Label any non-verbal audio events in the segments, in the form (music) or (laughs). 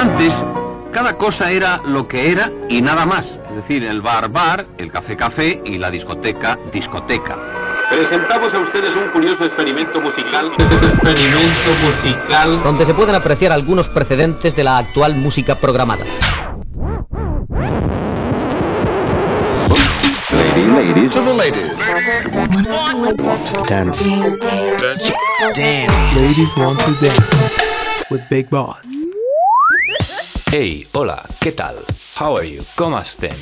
Antes, cada cosa era lo que era y nada más. Es decir, el bar bar, el café café y la discoteca discoteca. Presentamos a ustedes un curioso experimento musical. experimento musical. Donde se pueden apreciar algunos precedentes de la actual música programada. ladies. To the ladies. Dance. Dance. Ladies want to dance with Big Boss. Hey, hola, ¿qué tal? How are you? ¿Cómo estén?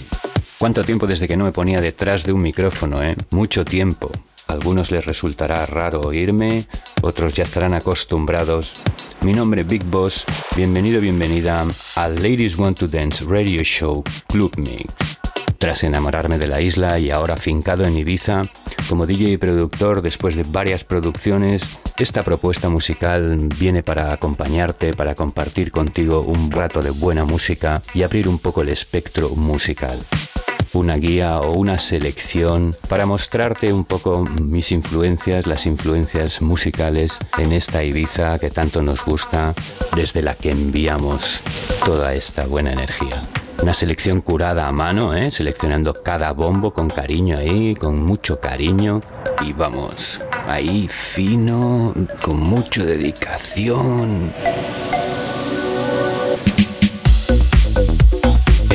¿Cuánto tiempo desde que no me ponía detrás de un micrófono, eh? Mucho tiempo. algunos les resultará raro oírme, otros ya estarán acostumbrados. Mi nombre es Big Boss, bienvenido, bienvenida al Ladies Want to Dance Radio Show Club Mix. Tras enamorarme de la isla y ahora fincado en Ibiza, como DJ y productor después de varias producciones, esta propuesta musical viene para acompañarte, para compartir contigo un rato de buena música y abrir un poco el espectro musical una guía o una selección para mostrarte un poco mis influencias, las influencias musicales en esta Ibiza que tanto nos gusta, desde la que enviamos toda esta buena energía. Una selección curada a mano, ¿eh? seleccionando cada bombo con cariño ahí, con mucho cariño. Y vamos, ahí fino, con mucha dedicación.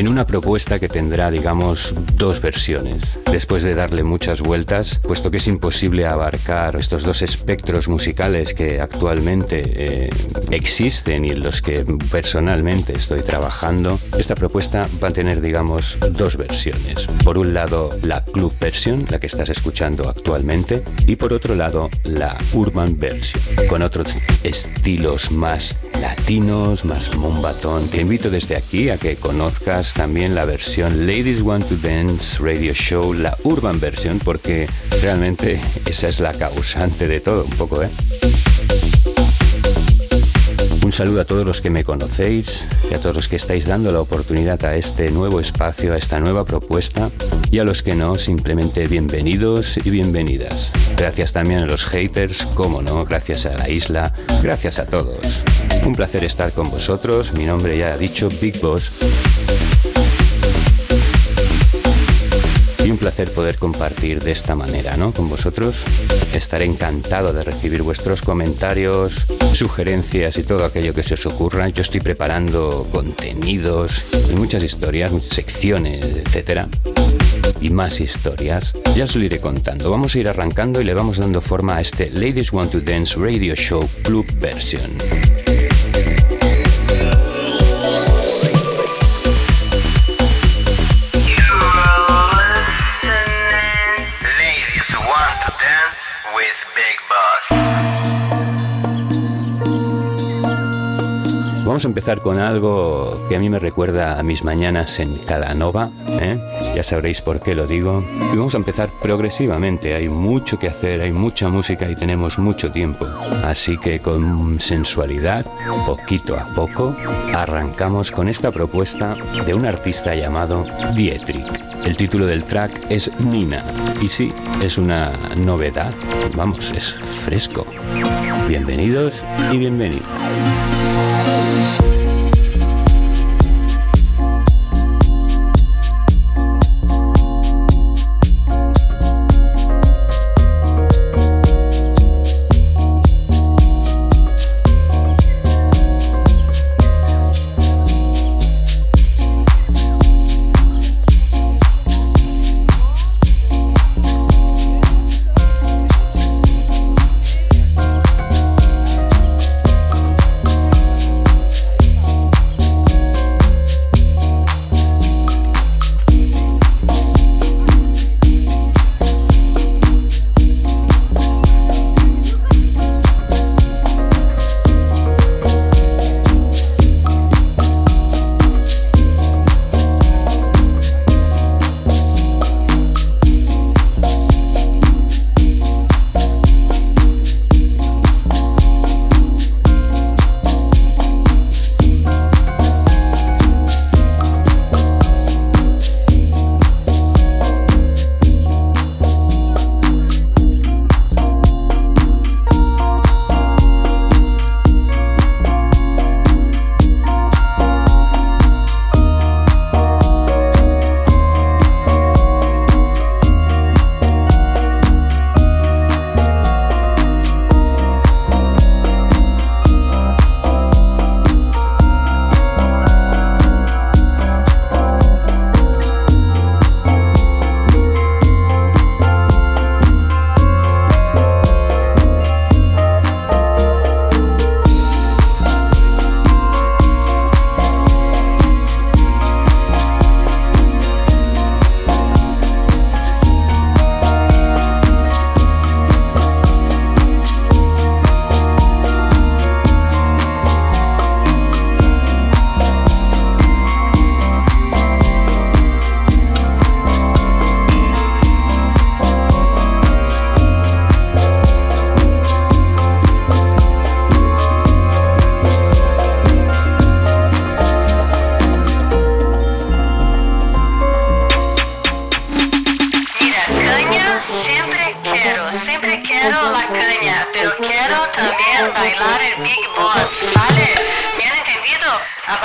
En una propuesta que tendrá, digamos, dos versiones. Después de darle muchas vueltas, puesto que es imposible abarcar estos dos espectros musicales que actualmente eh, existen y en los que personalmente estoy trabajando, esta propuesta va a tener, digamos, dos versiones. Por un lado, la club version, la que estás escuchando actualmente, y por otro lado, la urban version, con otros estilos más latinos, más mumbatón. Te invito desde aquí a que conozcas también la versión Ladies Want to Dance Radio Show, la urban versión, porque realmente esa es la causante de todo, un poco, ¿eh? Un saludo a todos los que me conocéis y a todos los que estáis dando la oportunidad a este nuevo espacio, a esta nueva propuesta y a los que no, simplemente bienvenidos y bienvenidas. Gracias también a los haters, como no, gracias a la isla, gracias a todos. Un placer estar con vosotros, mi nombre ya ha dicho Big Boss un placer poder compartir de esta manera, ¿no? Con vosotros. Estaré encantado de recibir vuestros comentarios, sugerencias y todo aquello que se os ocurra. Yo estoy preparando contenidos y muchas historias, muchas secciones, etcétera. Y más historias. Ya os lo iré contando. Vamos a ir arrancando y le vamos dando forma a este Ladies Want to Dance Radio Show Club Version. Vamos a empezar con algo que a mí me recuerda a mis mañanas en Calanova, ¿eh? ya sabréis por qué lo digo. Y vamos a empezar progresivamente, hay mucho que hacer, hay mucha música y tenemos mucho tiempo. Así que con sensualidad, poquito a poco, arrancamos con esta propuesta de un artista llamado Dietrich. El título del track es Nina. Y sí, es una novedad. Vamos, es fresco. Bienvenidos y bienvenidos.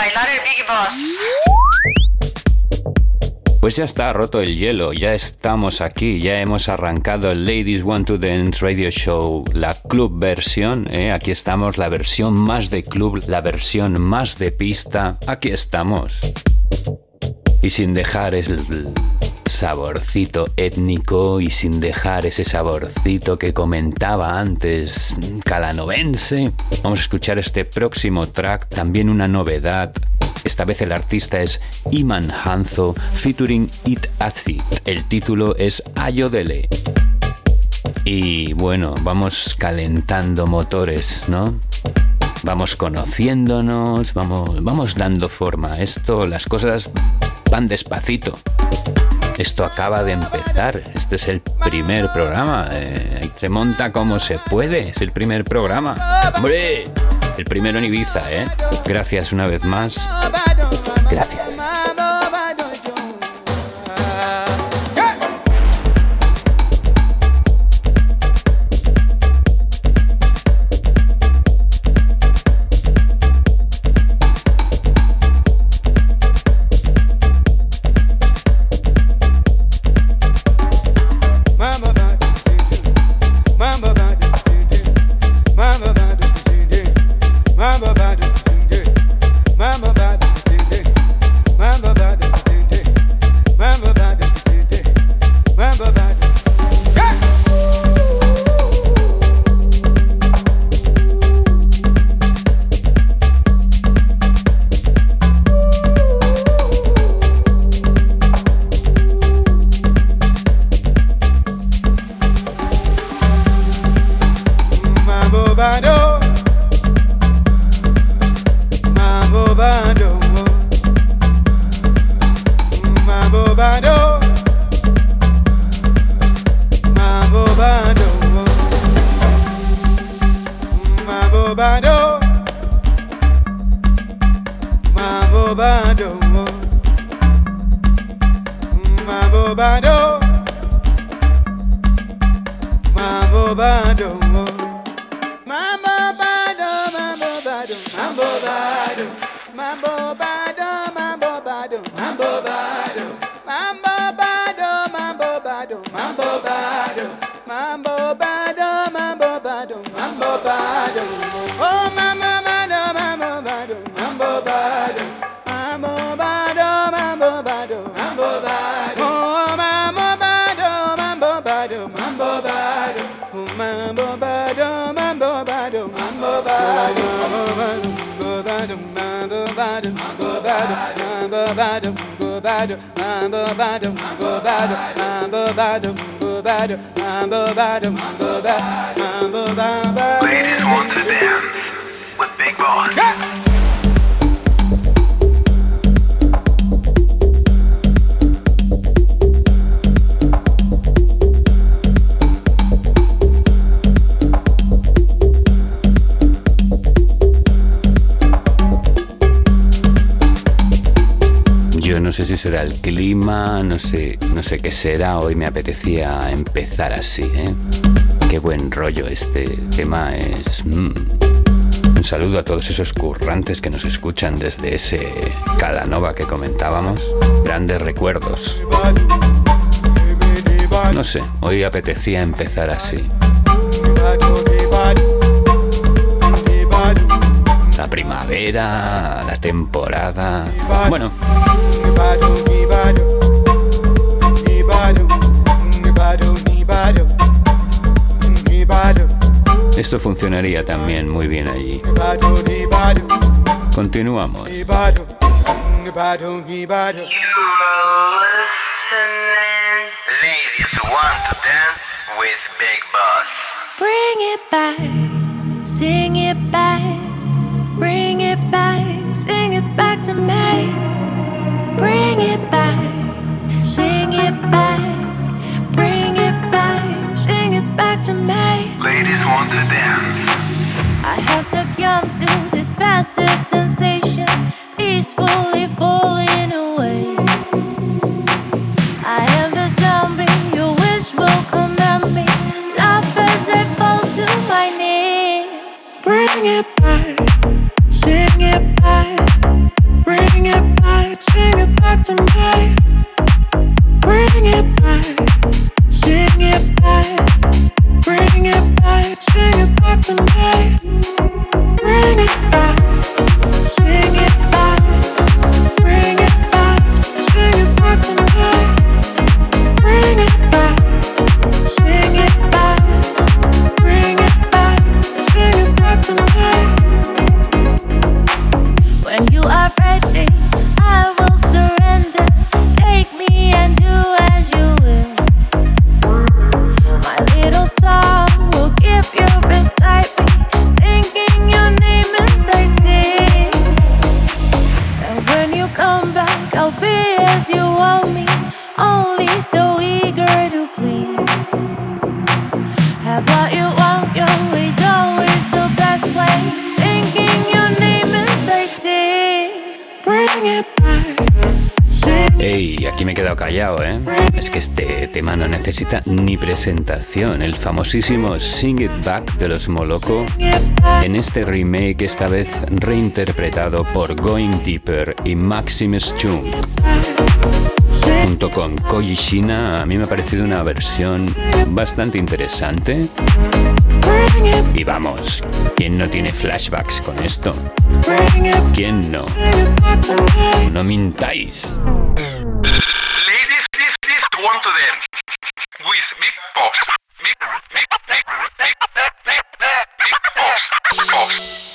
Bailar Big Boss. Pues ya está roto el hielo, ya estamos aquí, ya hemos arrancado el Ladies Want to Dance Radio Show, la club versión, ¿eh? aquí estamos, la versión más de club, la versión más de pista, aquí estamos. Y sin dejar el saborcito étnico y sin dejar ese saborcito que comentaba antes calanovense, vamos a escuchar este próximo track, también una novedad esta vez el artista es Iman Hanzo featuring It Acid. El título es Ayodele. Y bueno, vamos calentando motores, ¿no? Vamos conociéndonos, vamos, vamos dando forma. Esto, las cosas van despacito. Esto acaba de empezar. Este es el primer programa. Eh, se monta como se puede. Es el primer programa. ¡Hombre! El primero en Ibiza, ¿eh? Gracias una vez más. Gracias. bado Mavo bado Mavo bado Mambo bado Mambo bado Mambo bado mambo bado mambo bado mambo bado mambo bado mambo bado mambo bado mambo bado Ladies want to dance with Big Boss. Si será el clima, no sé, no sé qué será. Hoy me apetecía empezar así, ¿eh? Qué buen rollo este tema es. Mm. Un saludo a todos esos currantes que nos escuchan desde ese Calanova que comentábamos. Grandes recuerdos. No sé, hoy apetecía empezar así. La primavera, la temporada. Bueno, esto funcionaría también muy bien allí. Continuamos. Ladies want to dance with Big Boss. Bring it back, sing it back, to me. ¿Eh? Es que este tema no necesita ni presentación. El famosísimo Sing It Back de los Moloko en este remake, esta vez reinterpretado por Going Deeper y Maximus Chung. Junto con Koji Shina, a mí me ha parecido una versión bastante interesante. Y vamos, ¿quién no tiene flashbacks con esto? ¿Quién no? No mintáis.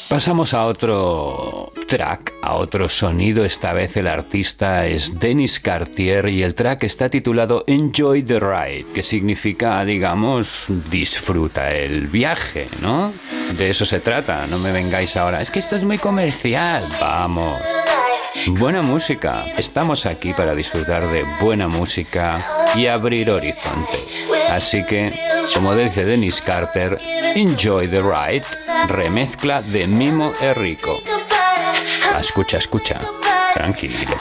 Pasamos a otro track, a otro sonido. Esta vez el artista es Dennis Cartier y el track está titulado Enjoy the Ride, que significa, digamos, disfruta el viaje, ¿no? De eso se trata, no me vengáis ahora. Es que esto es muy comercial. Vamos. Buena música. Estamos aquí para disfrutar de buena música y abrir horizontes. Así que, como dice Dennis Carter, Enjoy the Ride, remezcla de Mimo Enrico. Ah, Escucha, escucha. Tranquilo.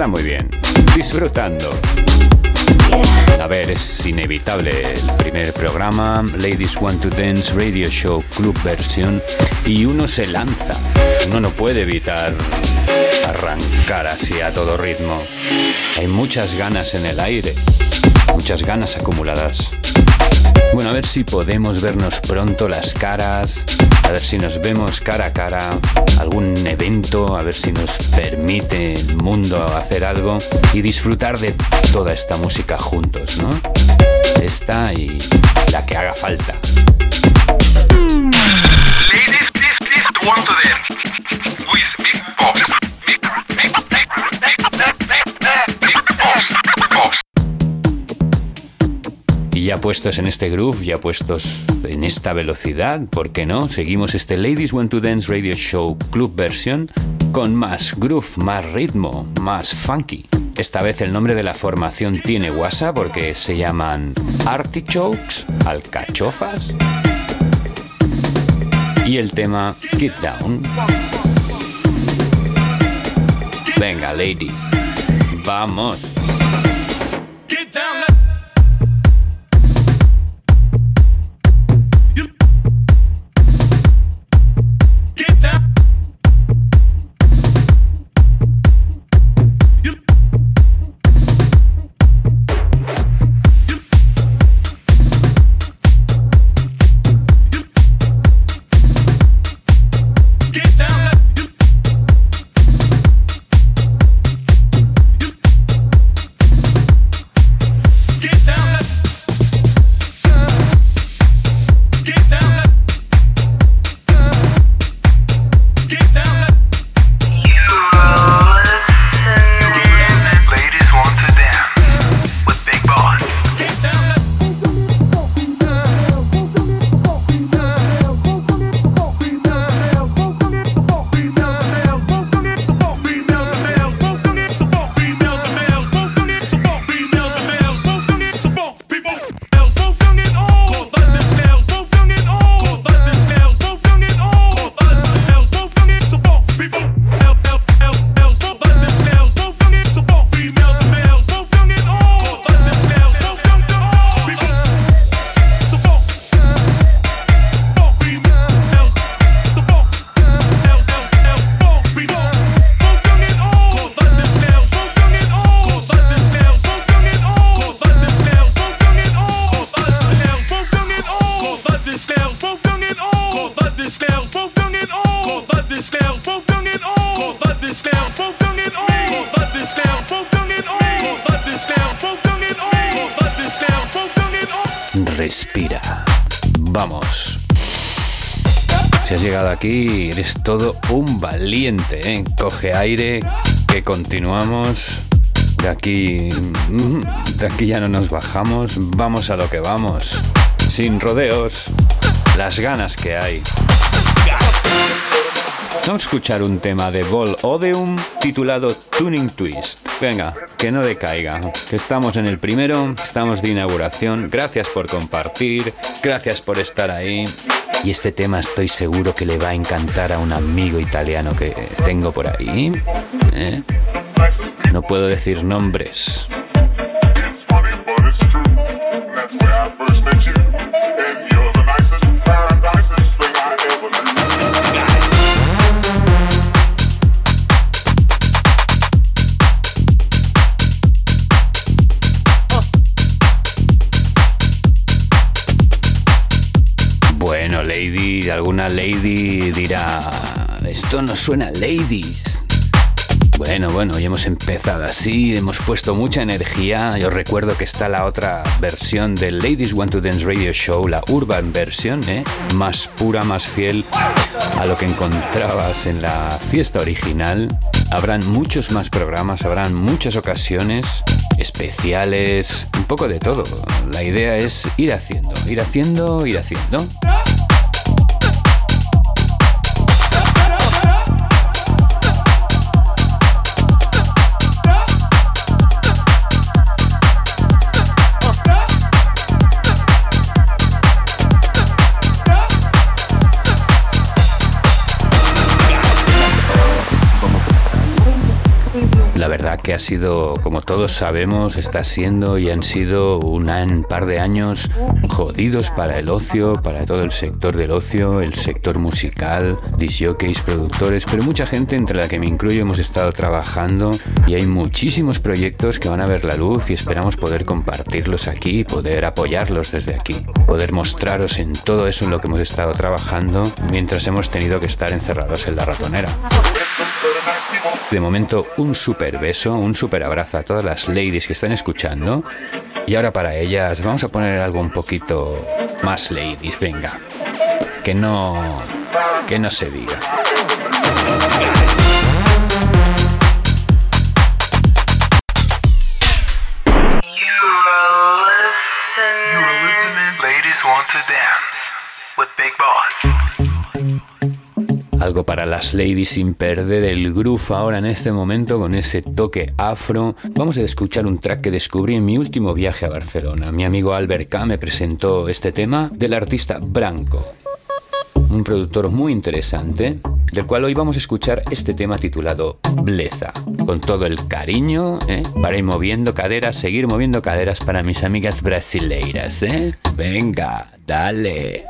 Está muy bien. Disfrutando. A ver, es inevitable el primer programa, Ladies Want to Dance Radio Show Club Versión, y uno se lanza. Uno no puede evitar arrancar así a todo ritmo. Hay muchas ganas en el aire, muchas ganas acumuladas. Bueno, a ver si podemos vernos pronto las caras, a ver si nos vemos cara a cara, algún evento, a ver si nos permite el mundo hacer algo y disfrutar de toda esta música juntos, ¿no? Esta y la que haga falta. Ya puestos en este groove, ya puestos en esta velocidad, ¿por qué no? Seguimos este Ladies Want to Dance Radio Show Club Version con más groove, más ritmo, más funky. Esta vez el nombre de la formación tiene WhatsApp porque se llaman Artichokes, alcachofas. Y el tema Get Down. Venga, ladies, vamos. Vamos. Si has llegado aquí, eres todo un valiente, ¿eh? Coge aire, que continuamos. De aquí. De aquí ya no nos bajamos, vamos a lo que vamos. Sin rodeos, las ganas que hay. Vamos a escuchar un tema de Vol Odeum titulado Tuning Twist. Venga, que no decaiga, que estamos en el primero, estamos de inauguración. Gracias por compartir, gracias por estar ahí. Y este tema estoy seguro que le va a encantar a un amigo italiano que tengo por ahí. ¿eh? No puedo decir nombres. Lady, alguna lady dirá, esto no suena ladies. Bueno, bueno, hoy hemos empezado así, hemos puesto mucha energía. Yo recuerdo que está la otra versión del Ladies Want to Dance Radio Show, la urban version, ¿eh? más pura, más fiel a lo que encontrabas en la fiesta original. Habrán muchos más programas, habrán muchas ocasiones especiales, un poco de todo. La idea es ir haciendo, ir haciendo, ir haciendo. Verdad que ha sido, como todos sabemos, está siendo y han sido un par de años jodidos para el ocio, para todo el sector del ocio, el sector musical, disjockeys, productores, pero mucha gente, entre la que me incluyo, hemos estado trabajando y hay muchísimos proyectos que van a ver la luz y esperamos poder compartirlos aquí, poder apoyarlos desde aquí, poder mostraros en todo eso en lo que hemos estado trabajando mientras hemos tenido que estar encerrados en la ratonera. De momento, un super beso, un super abrazo a todas las ladies que están escuchando. Y ahora para ellas vamos a poner algo un poquito más ladies, venga. Que no. que no se diga. Ladies want to dance with Big Boss. Algo para las ladies sin perder el groove ahora en este momento con ese toque afro. Vamos a escuchar un track que descubrí en mi último viaje a Barcelona. Mi amigo Albert K me presentó este tema del artista Branco. Un productor muy interesante, del cual hoy vamos a escuchar este tema titulado Bleza. Con todo el cariño, ¿eh? para ir moviendo caderas, seguir moviendo caderas para mis amigas brasileiras, ¿eh? Venga, dale.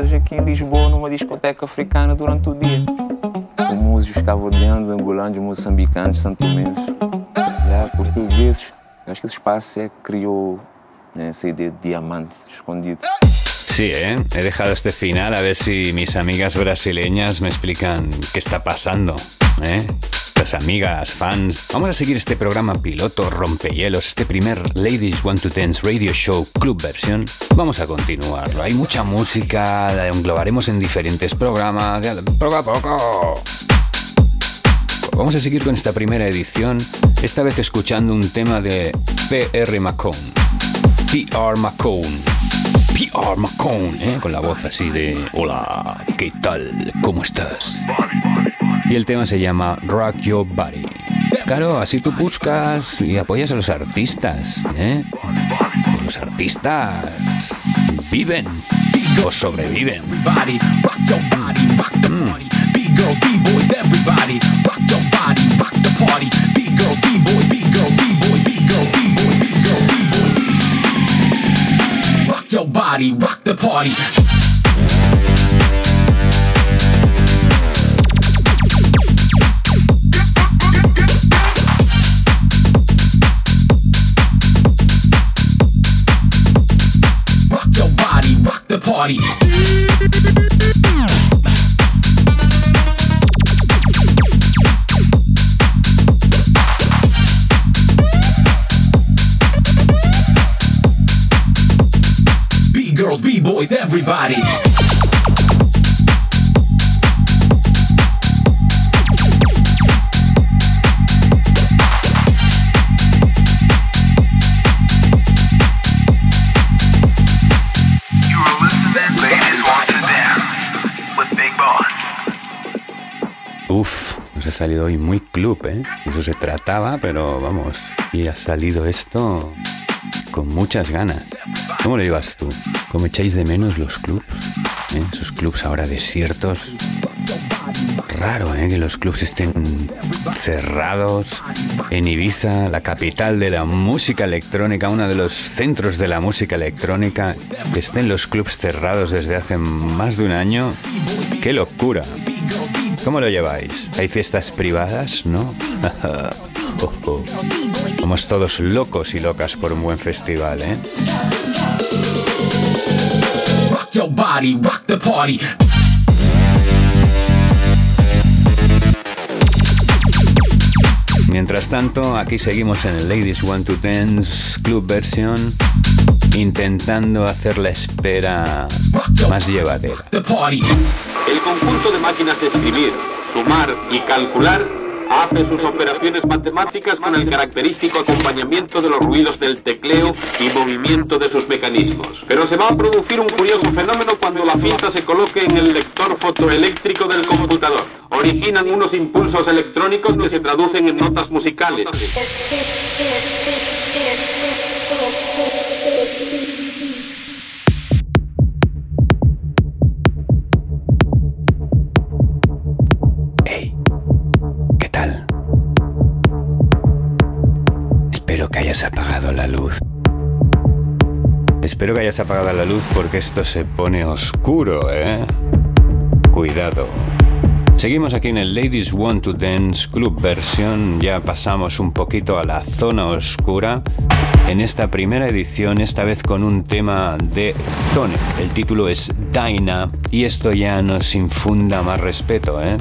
Tocadas aqui em Lisboa numa discoteca africana durante o dia. Com músicos cabo-verdianos, angolanos, moçambicanos, santomenses, já, portugueses. Acho que esse espaço é que criou né, essa ideia de diamante escondido. Sí, ¿eh? He dejado este final a ver si mis amigas brasileñas me explican qué está pasando, ¿eh? Amigas, fans. Vamos a seguir este programa piloto rompehielos, este primer Ladies Want to Dance Radio Show Club versión. Vamos a continuarlo. Hay mucha música, la englobaremos en diferentes programas, poco a poco. Vamos a seguir con esta primera edición, esta vez escuchando un tema de PR Macon. PR Macon. PR Macon, ¿eh? con la voz así de Hola, ¿qué tal? ¿Cómo estás? Y el tema se llama Rock Your Body. Claro, así tú buscas y apoyas a los artistas, ¿eh? Los artistas viven o sobreviven. Rock your body, rock the party. Rock the party. B-girls, B-boys, everybody. Salido hoy muy club, ¿eh? Eso se trataba, pero vamos. Y ha salido esto con muchas ganas. ¿Cómo lo llevas tú? ¿Cómo echáis de menos los clubs? ¿Eh? Esos clubs ahora desiertos. Raro, ¿eh? Que los clubs estén cerrados. En Ibiza, la capital de la música electrónica, uno de los centros de la música electrónica, que estén los clubs cerrados desde hace más de un año. ¡Qué locura! ¿Cómo lo lleváis? ¿Hay fiestas privadas? ¿No? (laughs) Oh, oh. Somos todos locos y locas por un buen festival, ¿eh? Rock your body, rock the party. Mientras tanto, aquí seguimos en el Ladies Want to Dance Club versión, intentando hacer la espera más llevadera. El conjunto de máquinas de escribir, sumar y calcular hace sus operaciones matemáticas con el característico acompañamiento de los ruidos del tecleo y movimiento de sus mecanismos. Pero se va a producir un curioso fenómeno cuando la cinta se coloque en el lector fotoeléctrico del computador. Originan unos impulsos electrónicos que se traducen en notas musicales. (laughs) hayas apagado la luz. Espero que hayas apagado la luz porque esto se pone oscuro, ¿eh? Cuidado. Seguimos aquí en el Ladies Want to Dance Club versión, ya pasamos un poquito a la zona oscura. En esta primera edición, esta vez con un tema de Zone. El título es Dyna y esto ya nos infunda más respeto, ¿eh?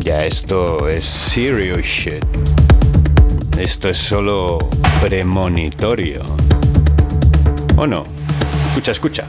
Ya esto es serious shit. Esto es solo premonitorio. ¿O no? Escucha, escucha.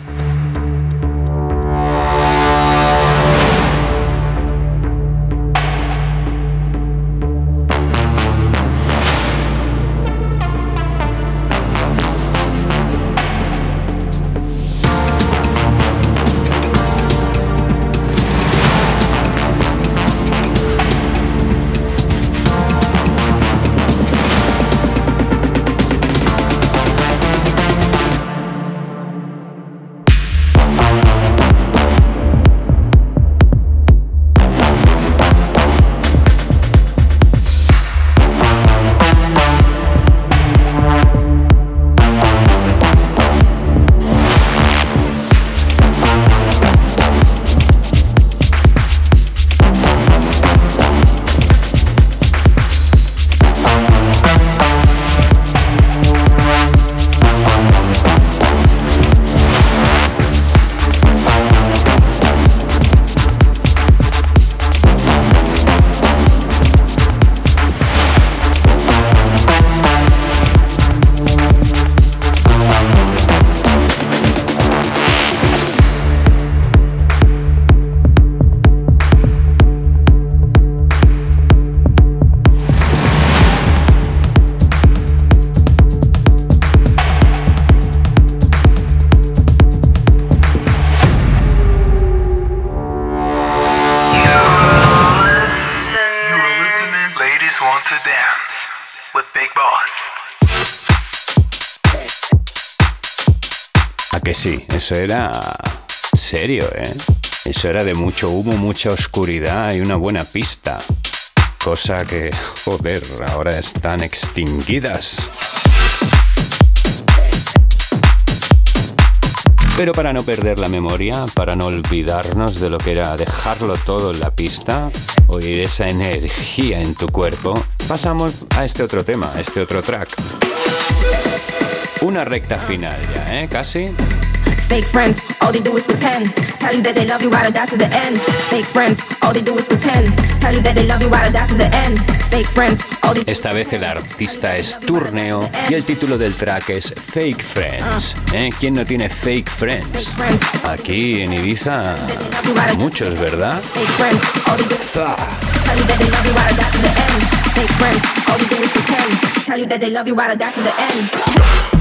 A que sí, eso era serio, ¿eh? Eso era de mucho humo, mucha oscuridad y una buena pista. Cosa que, (laughs) joder, ahora están extinguidas. Pero para no perder la memoria, para no olvidarnos de lo que era dejarlo todo en la pista, oír esa energía en tu cuerpo, pasamos a este otro tema, a este otro track. Una recta final ya, ¿eh? Casi. Fake friends, all they do is pretend. Tell you that they love you while I die to the end. Fake friends, all they do is pretend. Tell you that they love you while I die to the end. Fake friends, all they Esta vez el artista es Turneo y el título del track es Fake Friends. ¿Eh? ¿Quién no tiene Fake Friends? Aquí en Ibiza, muchos, ¿verdad? fake friends, all they do is Za. tell you that they love you while I die to the end. Fake friends, all they do is pretend. Tell you that they love you while I die to the end.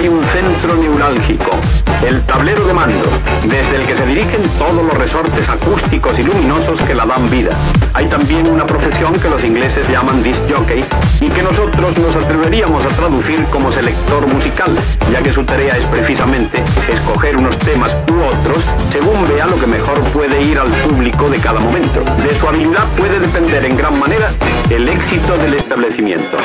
hay un centro neurálgico, el tablero de mando, desde el que se dirigen todos los resortes acústicos y luminosos que la dan vida. Hay también una profesión que los ingleses llaman disc jockey y que nosotros nos atreveríamos a traducir como selector musical, ya que su tarea es precisamente escoger unos temas u otros según vea lo que mejor puede ir al público de cada momento. De su habilidad puede depender en gran manera el éxito del establecimiento.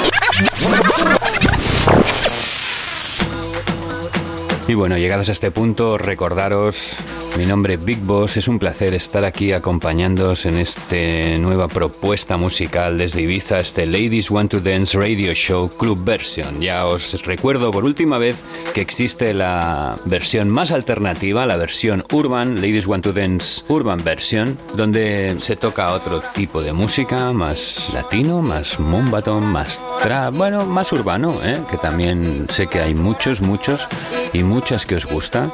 Y bueno, llegados a este punto, recordaros, mi nombre es Big Boss, es un placer estar aquí acompañándoos en esta nueva propuesta musical desde Ibiza, este Ladies Want to Dance Radio Show Club Version. Ya os recuerdo por última vez que existe la versión más alternativa, la versión Urban, Ladies Want to Dance Urban Version, donde se toca otro tipo de música, más latino, más mumbaton, más trap, bueno, más urbano, ¿eh? que también sé que hay muchos, muchos y muchas que os gustan.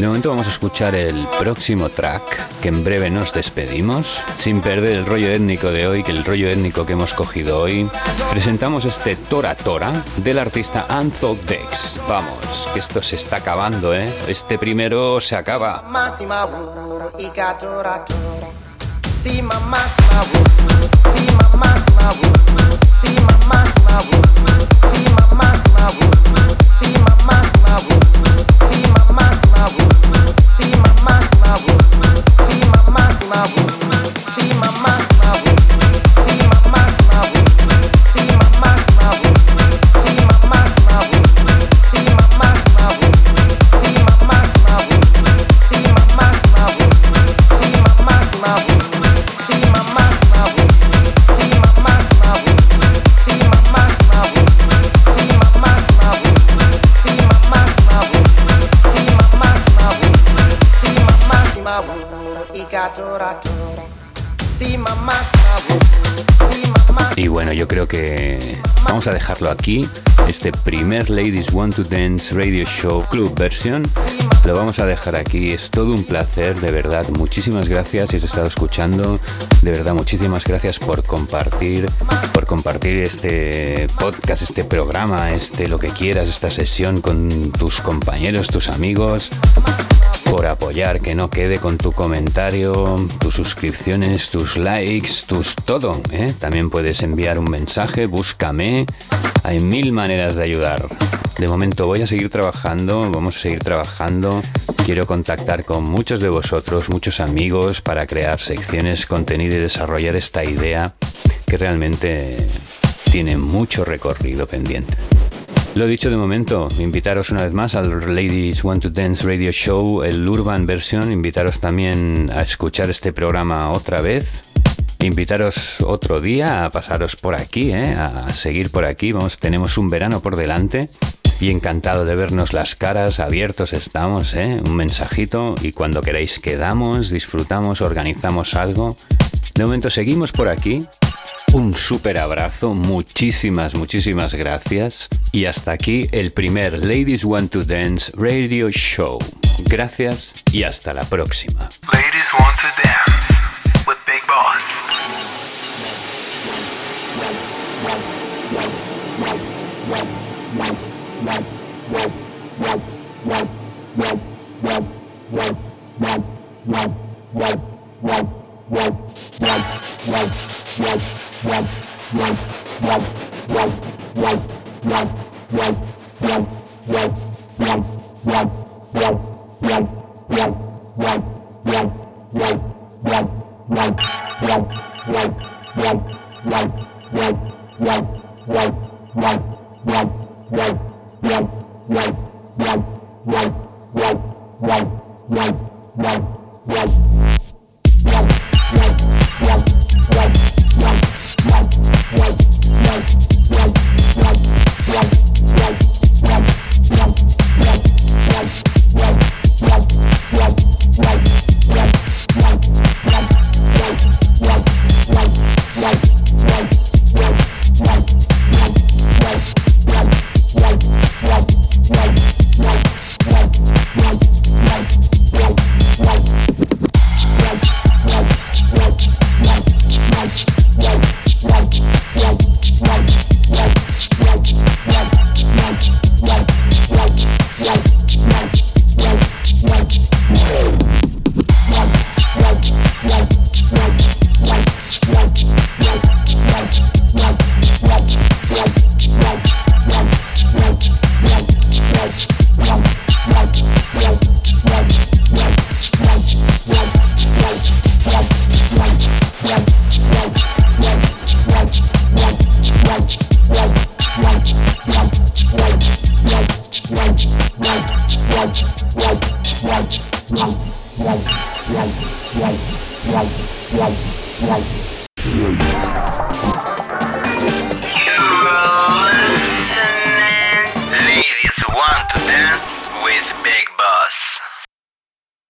De momento vamos a escuchar el próximo track, que en breve nos despedimos, sin perder el rollo étnico de hoy, que el rollo étnico que hemos cogido hoy. Presentamos este Tora Tora del artista Anthog Dex. Vamos, que esto se está acabando, ¿eh? Este primero se acaba. See my see my see my see my see my Wu, see See my mind, see my woman. See my mind, see my woman. See mama, see my woman. Y bueno, yo creo que vamos a dejarlo aquí. este primer Ladies Want to Dance Radio Show Club Version. Lo vamos a dejar aquí. Es todo un placer, de verdad. Muchísimas gracias si has estado escuchando. De verdad, muchísimas gracias por compartir, por compartir este podcast, este programa, este lo que quieras, esta sesión con tus compañeros, tus amigos por apoyar, que no quede con tu comentario, tus suscripciones, tus likes, tus todo. ¿eh? También puedes enviar un mensaje, búscame. Hay mil maneras de ayudar. De momento voy a seguir trabajando, vamos a seguir trabajando. Quiero contactar con muchos de vosotros, muchos amigos, para crear secciones, contenido y desarrollar esta idea que realmente tiene mucho recorrido pendiente. Lo dicho de momento, invitaros una vez más al Ladies Want to Dance Radio Show, el Urban Version, invitaros también a escuchar este programa otra vez, invitaros otro día a pasaros por aquí, ¿eh? a seguir por aquí, vamos, tenemos un verano por delante y encantado de vernos las caras, abiertos estamos, ¿eh? un mensajito y cuando queráis quedamos, disfrutamos, organizamos algo. De momento seguimos por aquí un súper abrazo, muchísimas, muchísimas gracias. Y hasta aquí el primer Ladies Want to Dance Radio Show. Gracias y hasta la próxima. Ladies want